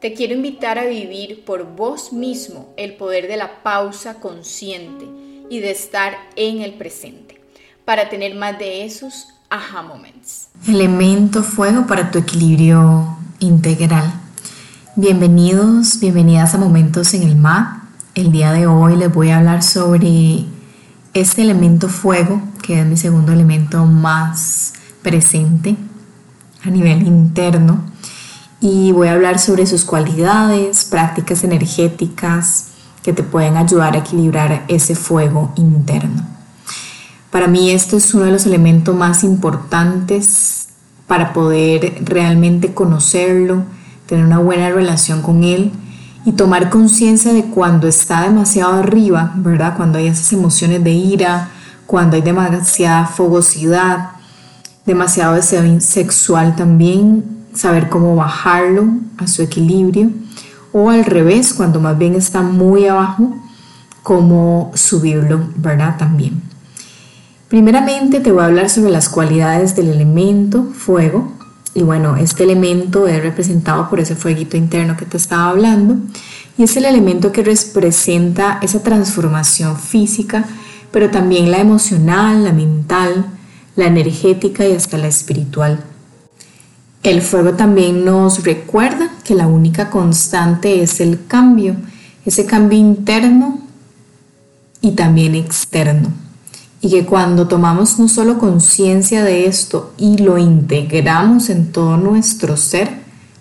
Te quiero invitar a vivir por vos mismo el poder de la pausa consciente y de estar en el presente para tener más de esos aha moments. Elemento fuego para tu equilibrio integral. Bienvenidos, bienvenidas a Momentos en el Mar. El día de hoy les voy a hablar sobre este elemento fuego, que es mi segundo elemento más presente a nivel interno y voy a hablar sobre sus cualidades, prácticas energéticas que te pueden ayudar a equilibrar ese fuego interno. Para mí esto es uno de los elementos más importantes para poder realmente conocerlo, tener una buena relación con él y tomar conciencia de cuando está demasiado arriba, ¿verdad? Cuando hay esas emociones de ira, cuando hay demasiada fogosidad, demasiado deseo sexual también saber cómo bajarlo a su equilibrio o al revés, cuando más bien está muy abajo, cómo subirlo, ¿verdad? También. Primeramente te voy a hablar sobre las cualidades del elemento fuego. Y bueno, este elemento es representado por ese fueguito interno que te estaba hablando. Y es el elemento que representa esa transformación física, pero también la emocional, la mental, la energética y hasta la espiritual. El fuego también nos recuerda que la única constante es el cambio, ese cambio interno y también externo. Y que cuando tomamos no solo conciencia de esto y lo integramos en todo nuestro ser,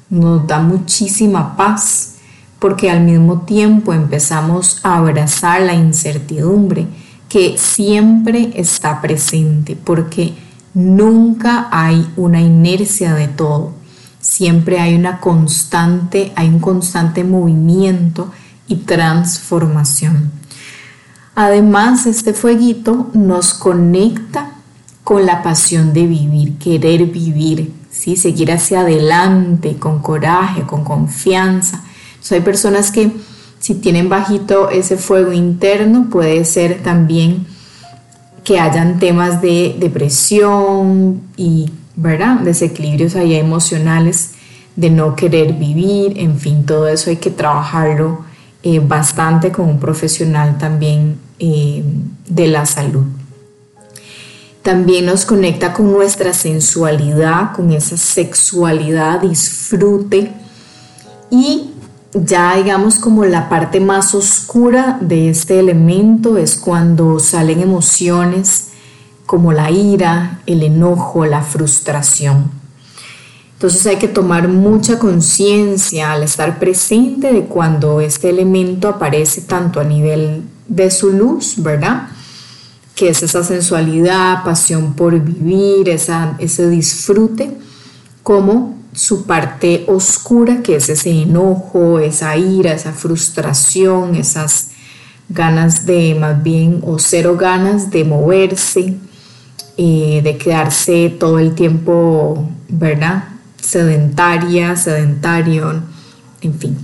nos da muchísima paz, porque al mismo tiempo empezamos a abrazar la incertidumbre que siempre está presente, porque Nunca hay una inercia de todo. Siempre hay una constante, hay un constante movimiento y transformación. Además, este fueguito nos conecta con la pasión de vivir, querer vivir, ¿sí? seguir hacia adelante con coraje, con confianza. hay personas que si tienen bajito ese fuego interno, puede ser también que hayan temas de depresión y, ¿verdad? Desequilibrios ahí emocionales, de no querer vivir, en fin, todo eso hay que trabajarlo eh, bastante con un profesional también eh, de la salud. También nos conecta con nuestra sensualidad, con esa sexualidad, disfrute y ya digamos como la parte más oscura de este elemento es cuando salen emociones como la ira, el enojo, la frustración. Entonces hay que tomar mucha conciencia al estar presente de cuando este elemento aparece tanto a nivel de su luz, ¿verdad? Que es esa sensualidad, pasión por vivir, esa, ese disfrute, como su parte oscura, que es ese enojo, esa ira, esa frustración, esas ganas de más bien o cero ganas de moverse, eh, de quedarse todo el tiempo, ¿verdad? Sedentaria, sedentario, en fin.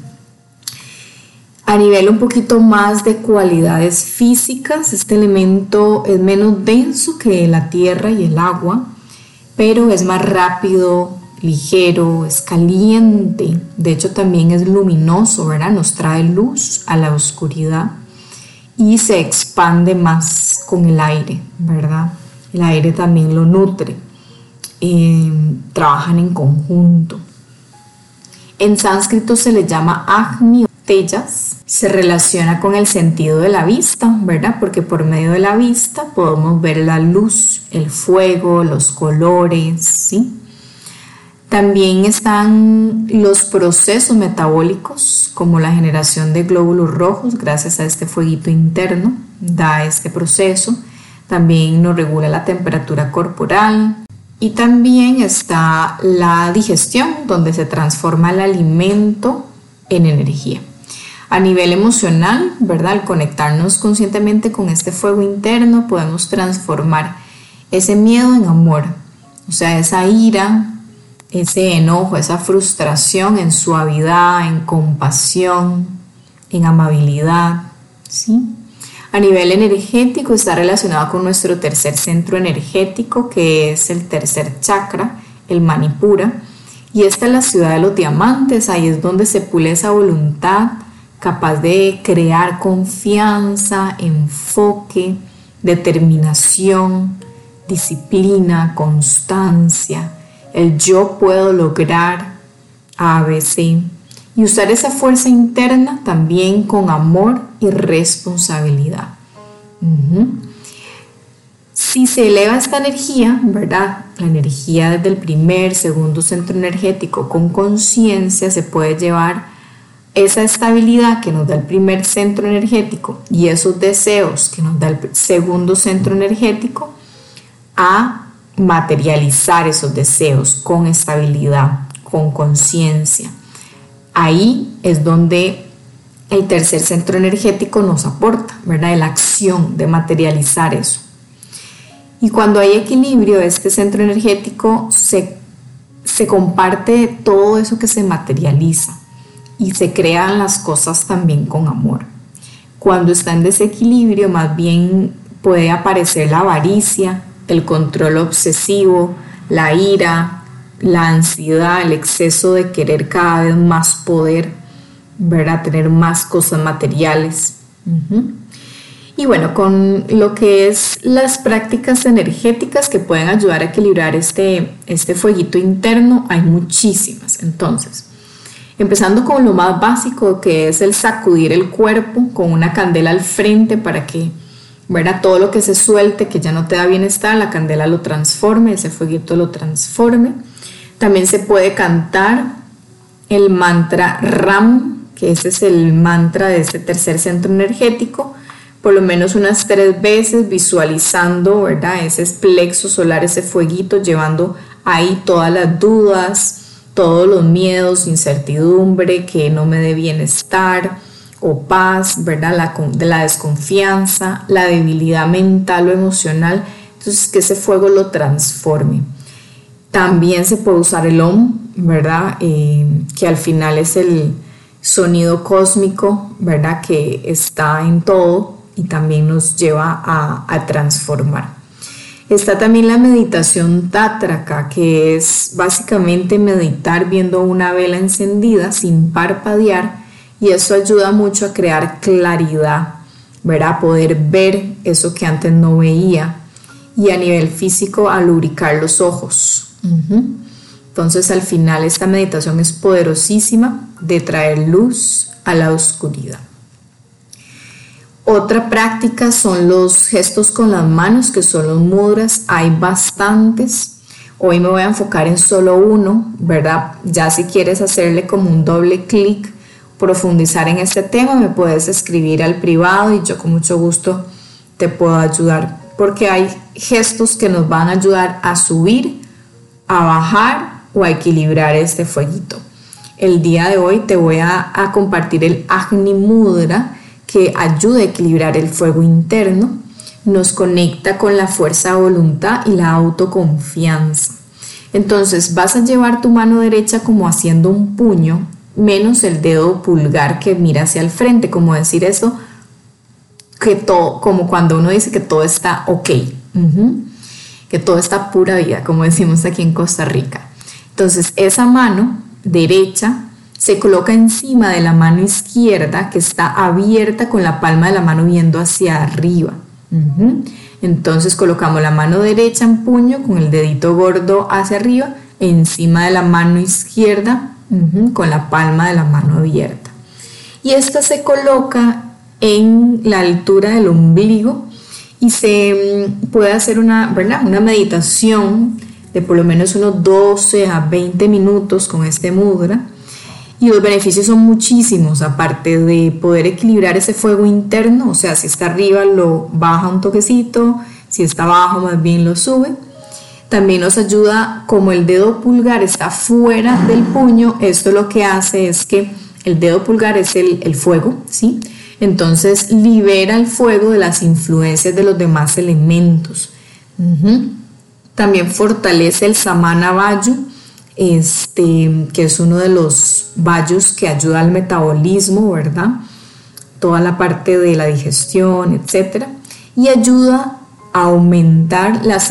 A nivel un poquito más de cualidades físicas, este elemento es menos denso que la tierra y el agua, pero es más rápido, ligero, es caliente, de hecho también es luminoso, ¿verdad? Nos trae luz a la oscuridad y se expande más con el aire, ¿verdad? El aire también lo nutre, eh, trabajan en conjunto. En sánscrito se le llama Agni o Tellas, se relaciona con el sentido de la vista, ¿verdad? Porque por medio de la vista podemos ver la luz, el fuego, los colores, ¿sí? También están los procesos metabólicos, como la generación de glóbulos rojos, gracias a este fueguito interno, da este proceso. También nos regula la temperatura corporal. Y también está la digestión, donde se transforma el alimento en energía. A nivel emocional, ¿verdad? Al conectarnos conscientemente con este fuego interno, podemos transformar ese miedo en amor. O sea, esa ira, ese enojo, esa frustración en suavidad, en compasión, en amabilidad, ¿sí? A nivel energético está relacionado con nuestro tercer centro energético, que es el tercer chakra, el Manipura. Y esta es la ciudad de los diamantes, ahí es donde se pule esa voluntad capaz de crear confianza, enfoque, determinación, disciplina, constancia, el yo puedo lograr ABC y usar esa fuerza interna también con amor y responsabilidad. Si se eleva esta energía, ¿verdad? La energía desde el primer, segundo centro energético con conciencia se puede llevar esa estabilidad que nos da el primer centro energético y esos deseos que nos da el segundo centro energético a materializar esos deseos con estabilidad, con conciencia. Ahí es donde el tercer centro energético nos aporta, ¿verdad? La acción de materializar eso. Y cuando hay equilibrio, este centro energético se, se comparte todo eso que se materializa y se crean las cosas también con amor. Cuando está en desequilibrio, más bien puede aparecer la avaricia, el control obsesivo, la ira, la ansiedad, el exceso de querer cada vez más poder, ¿verdad? Tener más cosas materiales. Y bueno, con lo que es las prácticas energéticas que pueden ayudar a equilibrar este, este fueguito interno, hay muchísimas. Entonces, empezando con lo más básico que es el sacudir el cuerpo con una candela al frente para que ¿verdad? Todo lo que se suelte, que ya no te da bienestar, la candela lo transforme, ese fueguito lo transforme. También se puede cantar el mantra RAM, que ese es el mantra de este tercer centro energético, por lo menos unas tres veces visualizando, ¿verdad? Ese plexo solar, ese fueguito, llevando ahí todas las dudas, todos los miedos, incertidumbre, que no me dé bienestar, o paz, ¿verdad? La, de la desconfianza, la debilidad mental o emocional. Entonces, que ese fuego lo transforme. También se puede usar el OM, ¿verdad? Eh, que al final es el sonido cósmico, ¿verdad? Que está en todo y también nos lleva a, transformar. Está también la meditación tátraca, que es básicamente meditar viendo una vela encendida sin parpadear y eso ayuda mucho a crear claridad, ¿verdad? Poder ver eso que antes no veía y a nivel físico a lubricar los ojos. Entonces al final esta meditación es poderosísima de traer luz a la oscuridad. Otra práctica son los gestos con las manos, que son los mudras. Hay bastantes. Hoy me voy a enfocar en solo uno, ¿verdad? Ya si quieres hacerle como un doble clic profundizar en este tema, me puedes escribir al privado y yo con mucho gusto te puedo ayudar, porque hay gestos que nos van a ayudar a subir, a bajar o a equilibrar este fueguito. El día de hoy te voy a, compartir el Agni Mudra que ayuda a equilibrar el fuego interno, nos conecta con la fuerza de voluntad y la autoconfianza. Entonces vas a llevar tu mano derecha como haciendo un puño menos el dedo pulgar que mira hacia el frente, como decir eso, que todo, como cuando uno dice que todo está ok, que todo está pura vida, como decimos aquí en Costa Rica. Entonces, esa mano derecha se coloca encima de la mano izquierda que está abierta con la palma de la mano viendo hacia arriba. Entonces colocamos la mano derecha en puño con el dedito gordo hacia arriba encima de la mano izquierda con la palma de la mano abierta. Y esta se coloca en la altura del ombligo y se mm, puede hacer una, una meditación de por lo menos unos 12 a 20 minutos con este mudra. Y los beneficios son muchísimos, aparte de poder equilibrar ese fuego interno, o sea, si está arriba lo baja un toquecito, si está abajo más bien lo sube también nos ayuda, como el dedo pulgar está fuera del puño, esto lo que hace es que el dedo pulgar es el, fuego, ¿sí? Entonces libera el fuego de las influencias de los demás elementos. También fortalece el samana vayu, este, que es uno de los vayos que ayuda al metabolismo, ¿verdad? Toda la parte de la digestión, etc. Y ayuda aumentar la,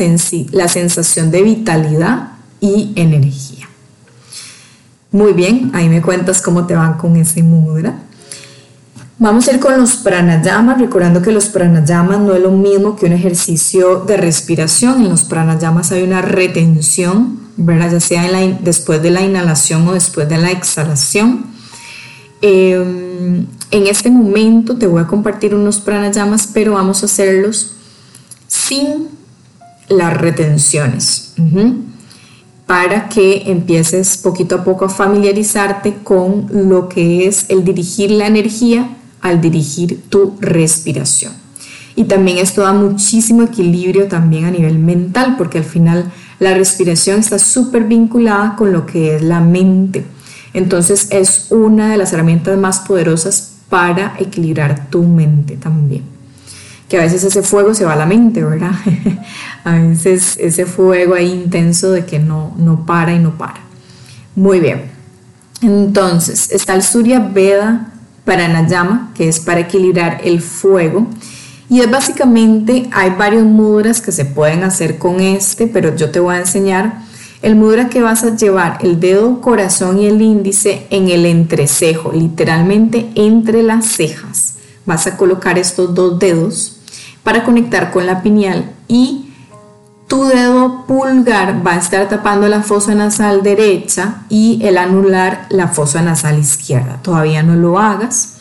la sensación de vitalidad y energía. Muy bien, ahí me cuentas cómo te van con ese mudra. Vamos a ir con los pranayamas, recordando que los pranayamas no es lo mismo que un ejercicio de respiración. En los pranayamas hay una retención, ¿verdad? ya sea después de la inhalación o después de la exhalación. Em, en este momento te voy a compartir unos pranayamas, pero vamos a hacerlos sin las retenciones para que empieces poquito a poco a familiarizarte con lo que es el dirigir la energía al dirigir tu respiración. Y también esto da muchísimo equilibrio también a nivel mental, porque al final la respiración está súper vinculada con lo que es la mente. Entonces es una de las herramientas más poderosas para equilibrar tu mente también que a veces ese fuego se va a la mente, ¿verdad? a veces ese fuego ahí intenso de que no, no para y no para. Muy bien. Entonces, está el Surya Veda Paranayama, que es para equilibrar el fuego. Y es básicamente, hay varios mudras que se pueden hacer con este, pero yo te voy a enseñar el mudra que vas a llevar el dedo corazón y el índice en el entrecejo, literalmente entre las cejas. Vas a colocar estos dos dedos para conectar con la pineal y tu dedo pulgar va a estar tapando la fosa nasal derecha y el anular la fosa nasal izquierda. Todavía no lo hagas.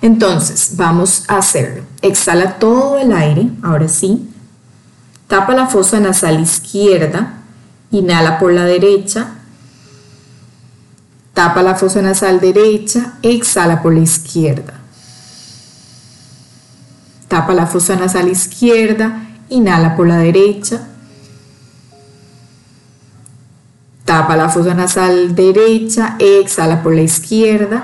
Entonces, vamos a hacerlo. Exhala todo el aire, ahora sí. Tapa la fosa nasal izquierda, inhala por la derecha. Tapa la fosa nasal derecha, exhala por la izquierda. Tapa la fosa nasal izquierda, inhala por la derecha. Tapa la fosa nasal derecha, exhala por la izquierda.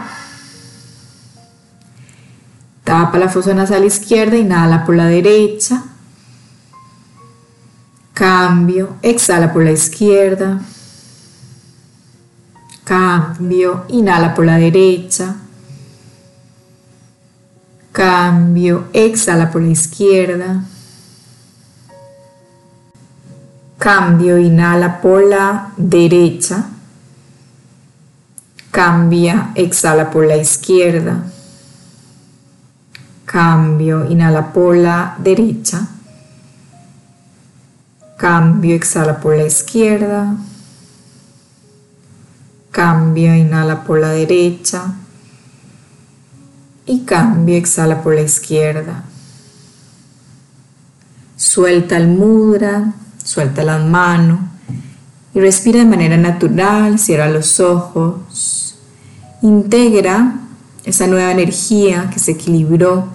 Tapa la fosa nasal izquierda, inhala por la derecha. Cambio, exhala por la izquierda. Cambio, inhala por la derecha. Cambio, exhala por la izquierda. Cambio, inhala por la derecha. Cambia, exhala por la izquierda. Cambio, inhala por la derecha. Cambio, exhala por la izquierda. Cambio, inhala por la derecha y cambio, exhala por la izquierda. Suelta el mudra, suelta las manos y respira de manera natural, cierra los ojos, integra esa nueva energía que se equilibró,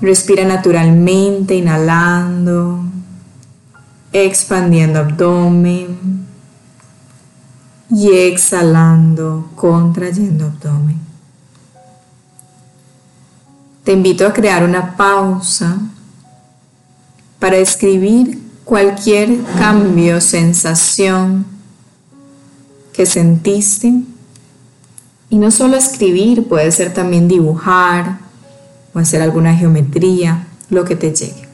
respira naturalmente, inhalando, expandiendo abdomen y exhalando, contrayendo abdomen. Te invito a crear una pausa para escribir cualquier cambio, sensación que sentiste. Y no solo escribir, puede ser también dibujar o hacer alguna geometría, lo que te llegue.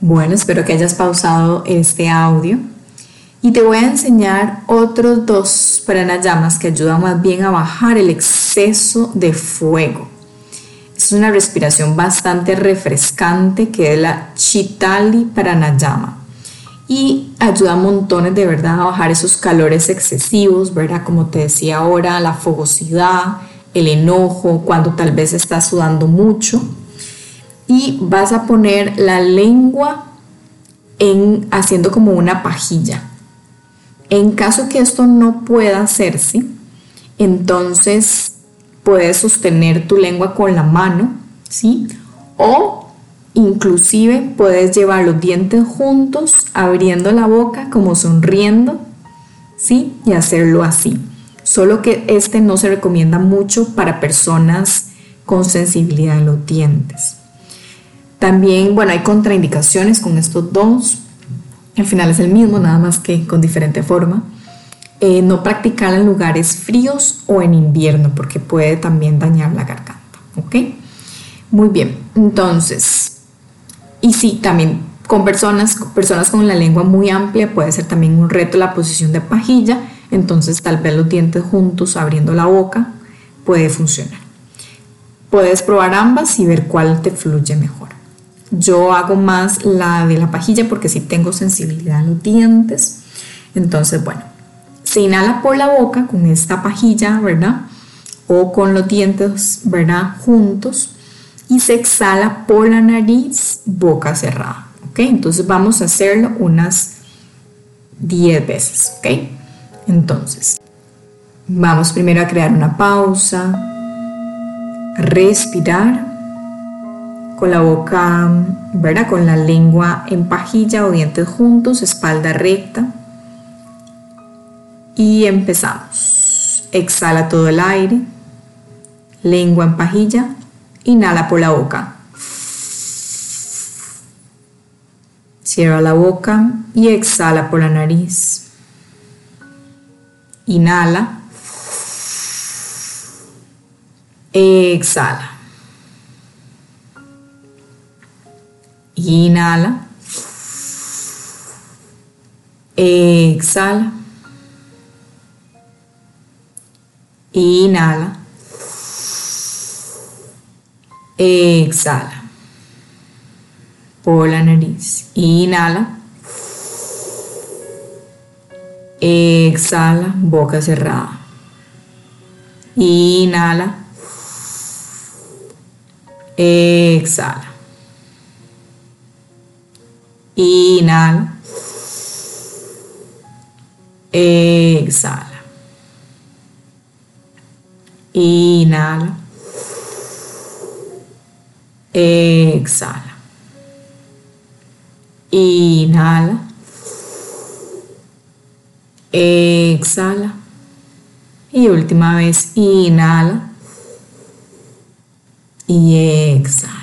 Bueno, espero que hayas pausado este audio y te voy a enseñar otros dos pranayamas que ayudan más bien a bajar el exceso de fuego. Es una respiración bastante refrescante que es la Chitali Pranayama. Y ayuda a montones de verdad a bajar esos calores excesivos, ¿verdad? Como te decía ahora, la fogosidad, el enojo, cuando tal vez estás sudando mucho. Y vas a poner la lengua en, haciendo como una pajilla en caso que esto no pueda hacerse, entonces puedes sostener tu lengua con la mano, ¿sí? O inclusive puedes llevar los dientes juntos, abriendo la boca como sonriendo, ¿sí? Y hacerlo así. solo que este no se recomienda mucho para personas con sensibilidad en los dientes. También, bueno, hay contraindicaciones con estos dos. Al final es el mismo, nada más que con diferente forma. Eh, no practicar en lugares fríos o en invierno porque puede también dañar la garganta. ¿Ok? Muy bien, entonces, y sí, también con personas, personas con la lengua muy amplia puede ser también un reto la posición de pajilla, entonces tal vez los dientes juntos abriendo la boca puede funcionar. Puedes probar ambas y ver cuál te fluye mejor. Yo hago más la de la pajilla porque sí tengo sensibilidad en los dientes. Entonces, bueno, se inhala por la boca con esta pajilla, ¿verdad? O con los dientes, ¿verdad? Juntos y se exhala por la nariz, boca cerrada. ¿Ok? Entonces vamos a hacerlo unas 10 veces. ¿Ok? Entonces, vamos primero a crear una pausa, respirar con la boca, ¿verdad? Con la lengua en pajilla o dientes juntos, espalda recta. Y empezamos. Exhala todo el aire, lengua en pajilla, Inhala por la boca. Cierra la boca y exhala por la nariz. Inhala. Exhala. Inhala. Exhala. Inhala. Exhala. Por la nariz. Inhala. Exhala, boca cerrada. Inhala. Exhala. Inhala. Exhala. Inhala. Exhala. Inhala. Exhala. Y última vez, inhala. Y exhala.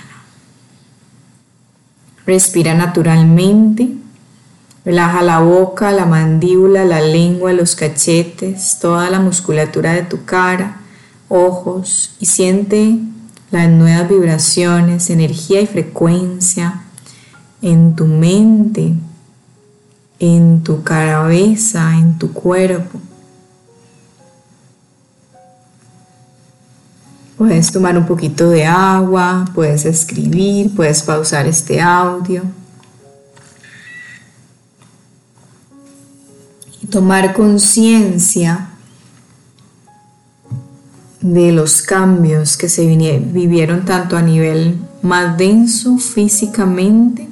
Respira naturalmente. Relaja la boca, la mandíbula, la lengua, los cachetes, toda la musculatura de tu cara, ojos y siente las nuevas vibraciones, energía y frecuencia en tu mente, en tu cabeza, en tu cuerpo. Puedes tomar un poquito de agua, puedes escribir, puedes pausar este audio. Y tomar conciencia de los cambios que se vivieron tanto a nivel más denso físicamente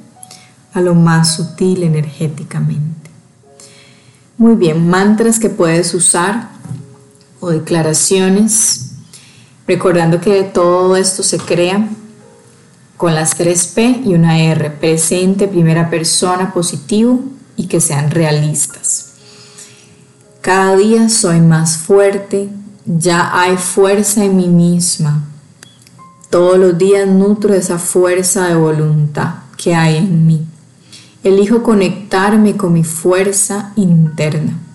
a lo más sutil energéticamente. Muy bien, mantras que puedes usar o declaraciones, recordando que todo esto se crea con las tres P y una R, presente, primera persona, positivo y que sean realistas. Cada día soy más fuerte, ya hay fuerza en mí misma. Todos los días nutro esa fuerza de voluntad que hay en mí. Elijo conectarme con mi fuerza interna.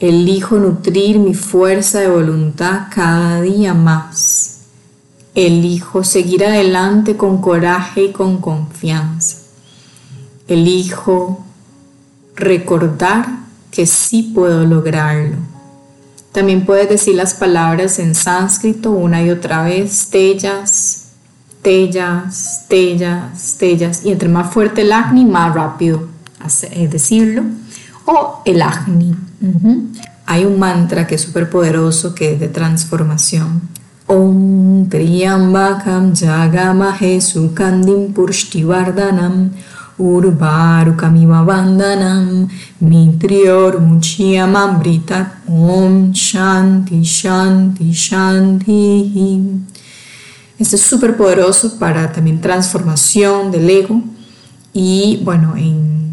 Elijo nutrir mi fuerza de voluntad cada día más. Elijo seguir adelante con coraje y con confianza. Elijo recordar que sí puedo lograrlo también puedes decir las palabras en sánscrito una y otra vez, tellas, tellas, tellas, tellas. Y entre más fuerte el agni, más rápido eh, decirlo. O el agni. Hay un mantra que es súper poderoso que es de transformación. Om Triyambakam Jagamahe Sukandim Vardhanam Urvarukamiva Vandanam Mitrior Muchiamambrita Om Shanti Shanti Shanti. Este es súper poderoso para también transformación del ego y bueno, en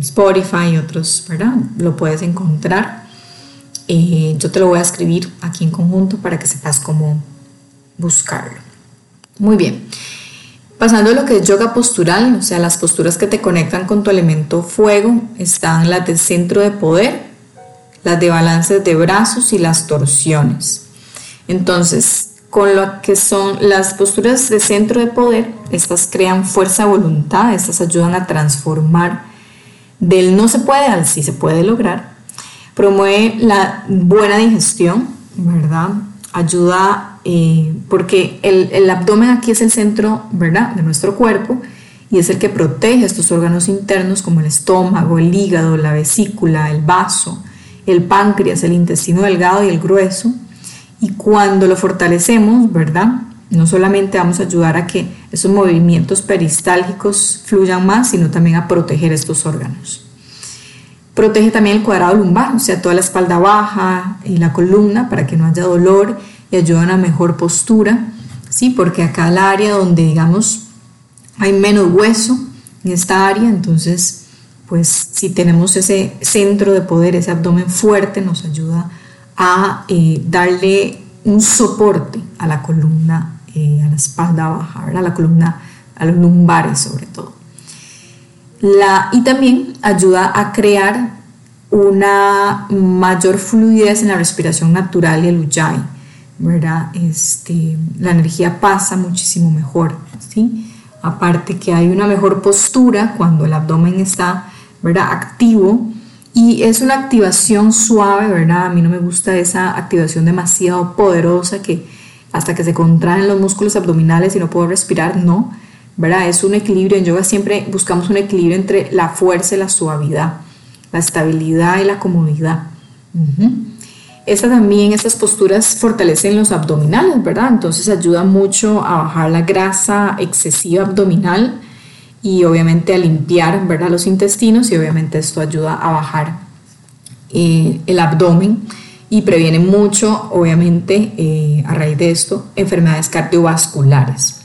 Spotify y otros, ¿verdad? Lo puedes encontrar. Eh, yo te lo voy a escribir aquí en conjunto para que sepas cómo buscarlo. Muy bien. Pasando a lo que es yoga postural, o sea, las posturas que te conectan con tu elemento fuego, están las del centro de poder, las de balances de brazos y las torsiones. Entonces, con lo que son las posturas de centro de poder, estas crean fuerza voluntad, estas ayudan a transformar del no se puede al sí se puede lograr. Promueve la buena digestión, ¿verdad? Ayuda eh, porque el, el, abdomen aquí es el centro, ¿verdad? De nuestro cuerpo y es el que protege estos órganos internos como el estómago, el hígado, la vesícula, el vaso, el páncreas, el intestino delgado y el grueso. Y cuando lo fortalecemos, ¿verdad? No solamente vamos a ayudar a que esos movimientos peristálgicos fluyan más, sino también a proteger estos órganos. Protege también el cuadrado lumbar, o sea, toda la espalda baja y la columna para que no haya dolor y ayuda a una mejor postura, ¿sí? Porque acá el área donde, digamos, hay menos hueso en esta área, entonces, pues si tenemos ese centro de poder, ese abdomen fuerte, nos ayuda a eh, darle un soporte a la columna eh, a la espalda baja, a la columna, a los lumbares sobre todo. La, y también ayuda a crear hasta que se contraen los músculos abdominales y no puedo respirar, no, ¿verdad? Es un equilibrio, en yoga siempre buscamos un equilibrio entre la fuerza y la suavidad, la estabilidad y la comodidad. Esta también, estas posturas fortalecen los abdominales, ¿verdad? Entonces ayuda mucho a bajar la grasa excesiva abdominal y obviamente a limpiar, ¿verdad? Los intestinos y obviamente esto ayuda a bajar eh, el abdomen y previene mucho, obviamente, eh, a raíz de esto, enfermedades cardiovasculares.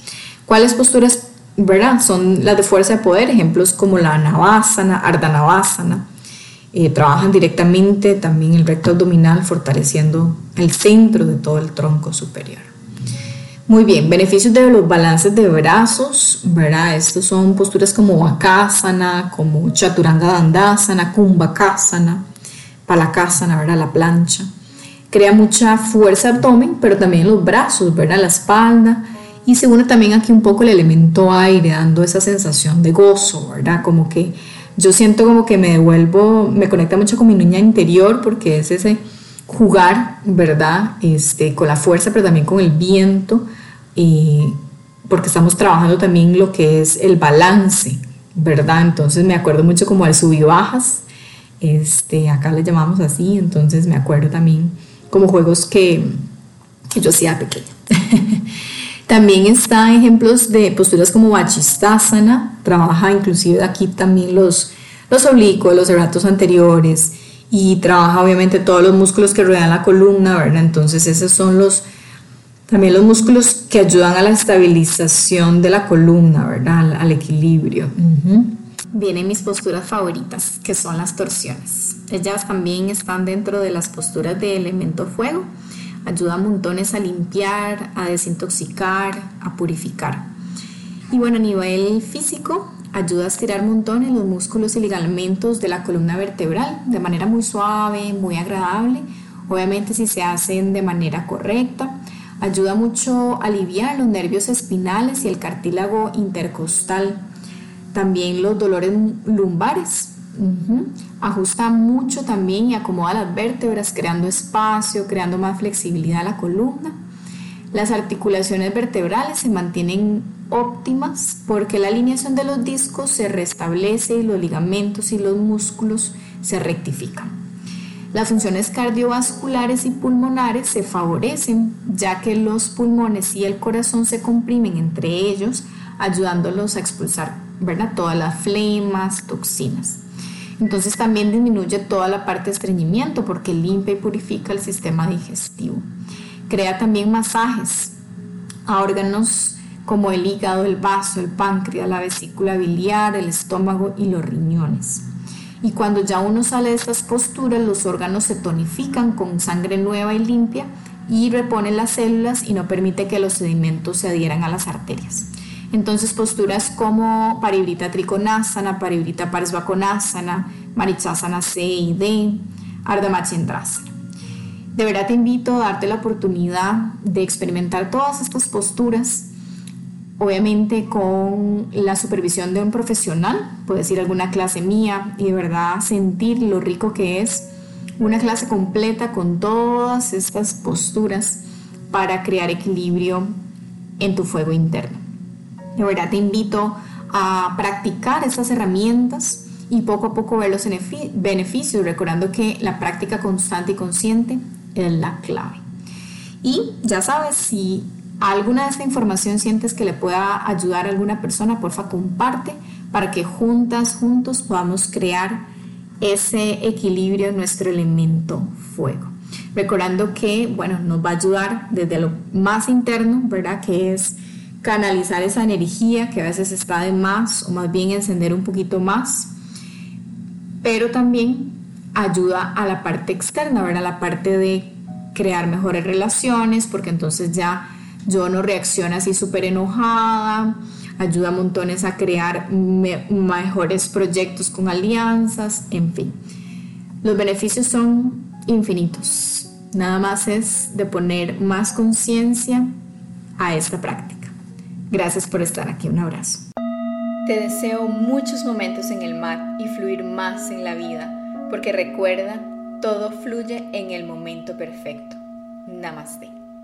¿Cuáles posturas, verdad? Son las de fuerza de poder, ejemplos como la Navasana, Ardhanavasana. Eh, trabajan directamente también el recto abdominal, fortaleciendo el centro de todo el tronco superior. Muy bien, beneficios de los balances de brazos, ¿verdad? Estos son posturas como Vakasana, como Chaturanga Dandasana, Kumbhakasana para la casa, ¿verdad? La plancha. Crea mucha fuerza abdomen, pero también los brazos, ¿verdad? La espalda. Y se une también aquí un poco el elemento aire, dando esa sensación de gozo, ¿verdad? Como que yo siento como que me devuelvo, me conecta mucho con mi niña interior porque es ese jugar, ¿verdad? Este, con la fuerza, pero también con el viento, y porque estamos trabajando también lo que es el balance, ¿verdad? Entonces me acuerdo mucho como al sub bajas, este, acá le llamamos así, entonces me acuerdo también como juegos que, que yo hacía pequeña. también están ejemplos de posturas como Bachistasana, trabaja inclusive aquí también los, los oblicuos, los serratos anteriores y trabaja obviamente todos los músculos que rodean la columna, ¿verdad? Entonces esos son los, también los músculos que ayudan a la estabilización de la columna, ¿verdad? Al, equilibrio vienen mis posturas favoritas, que son las torsiones. Ellas también están dentro de las posturas de elemento fuego. Ayudan montones a limpiar, a desintoxicar, a purificar. Y bueno, a nivel físico, ayuda a estirar montones los músculos y ligamentos de la columna vertebral de manera muy suave, muy agradable. Obviamente si se hacen de manera correcta. Ayuda mucho a aliviar los nervios espinales y el cartílago intercostal también los dolores lumbares. Ajusta mucho también y acomoda las vértebras, creando espacio, creando más flexibilidad a la columna. Las articulaciones vertebrales se mantienen óptimas porque la alineación de los discos se restablece y los ligamentos y los músculos se rectifican. Las funciones cardiovasculares y pulmonares se favorecen ya que los pulmones y el corazón se comprimen entre ellos, ayudándolos a expulsar ¿verdad? Todas las flemas, toxinas. Entonces también disminuye toda la parte de estreñimiento porque limpia y purifica el sistema digestivo. Crea también masajes a órganos como el hígado, el vaso, el páncreas, la vesícula biliar, el estómago y los riñones. Y cuando ya uno sale de estas posturas, los órganos se tonifican con sangre nueva y limpia y reponen las células y no permite que los sedimentos se adhieran a las arterias. Entonces posturas como paribrita trikonasana, paribrita parsvakonasana, marichasana C y D, ardha machendrasana. De verdad te invito a darte la oportunidad de experimentar todas estas posturas, obviamente con la supervisión de un profesional, puedes ir alguna clase mía y de verdad sentir lo rico que es una clase completa con todas estas posturas para crear equilibrio en tu fuego interno. De verdad te invito a practicar estas herramientas y poco a poco ver los beneficios, recordando que la práctica constante y consciente es la clave. Y ya sabes, si alguna de esta información sientes que le pueda ayudar a alguna persona, porfa comparte para que juntas, juntos podamos crear ese equilibrio en nuestro elemento fuego. Recordando que, bueno, nos va a ayudar desde lo más interno, ¿verdad? Que es canalizar esa energía que a veces está de más o más bien encender un poquito más, pero también ayuda a la parte externa, ¿verdad? La parte de crear mejores relaciones, porque entonces ya yo no reacciono así súper enojada, ayuda a montones a crear mejores proyectos con alianzas, en fin. Los beneficios son infinitos. Nada más es de poner más conciencia a esta práctica. Gracias por estar aquí. Un abrazo. Te deseo muchos momentos en el mar y fluir más en la vida, porque recuerda, todo fluye en el momento perfecto. Namaste.